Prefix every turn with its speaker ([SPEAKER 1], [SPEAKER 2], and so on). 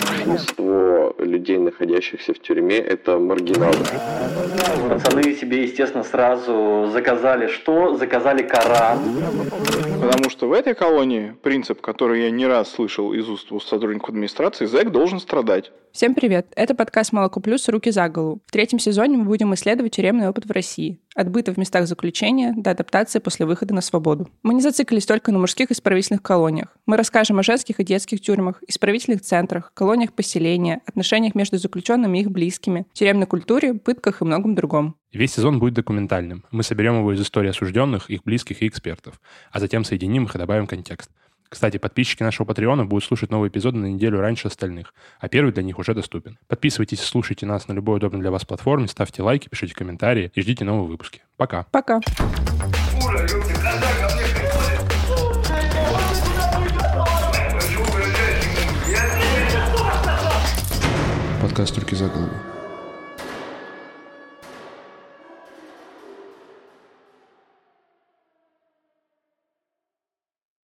[SPEAKER 1] Большинство людей, находящихся в тюрьме, это маргиналы.
[SPEAKER 2] Пацаны себе, естественно, сразу заказали что? Заказали Коран.
[SPEAKER 3] Потому что в этой колонии принцип, который я не раз слышал из уст сотрудников администрации, зэк должен страдать.
[SPEAKER 4] Всем привет! Это подкаст «Молоко плюс. Руки за голову». В третьем сезоне мы будем исследовать тюремный опыт в России. От быта в местах заключения до адаптации после выхода на свободу. Мы не зациклились только на мужских исправительных колониях. Мы расскажем о женских и детских тюрьмах, исправительных центрах, колониях поселения, отношениях между заключенными и их близкими, тюремной культуре, пытках и многом другом.
[SPEAKER 5] Весь сезон будет документальным. Мы соберем его из истории осужденных, их близких и экспертов, а затем соединим их и добавим контекст. Кстати, подписчики нашего Патреона будут слушать новые эпизоды на неделю раньше остальных, а первый для них уже доступен. Подписывайтесь и слушайте нас на любой удобной для вас платформе, ставьте лайки, пишите комментарии и ждите новые выпуски. Пока.
[SPEAKER 4] Пока.
[SPEAKER 5] Подкаст «Руки за голову».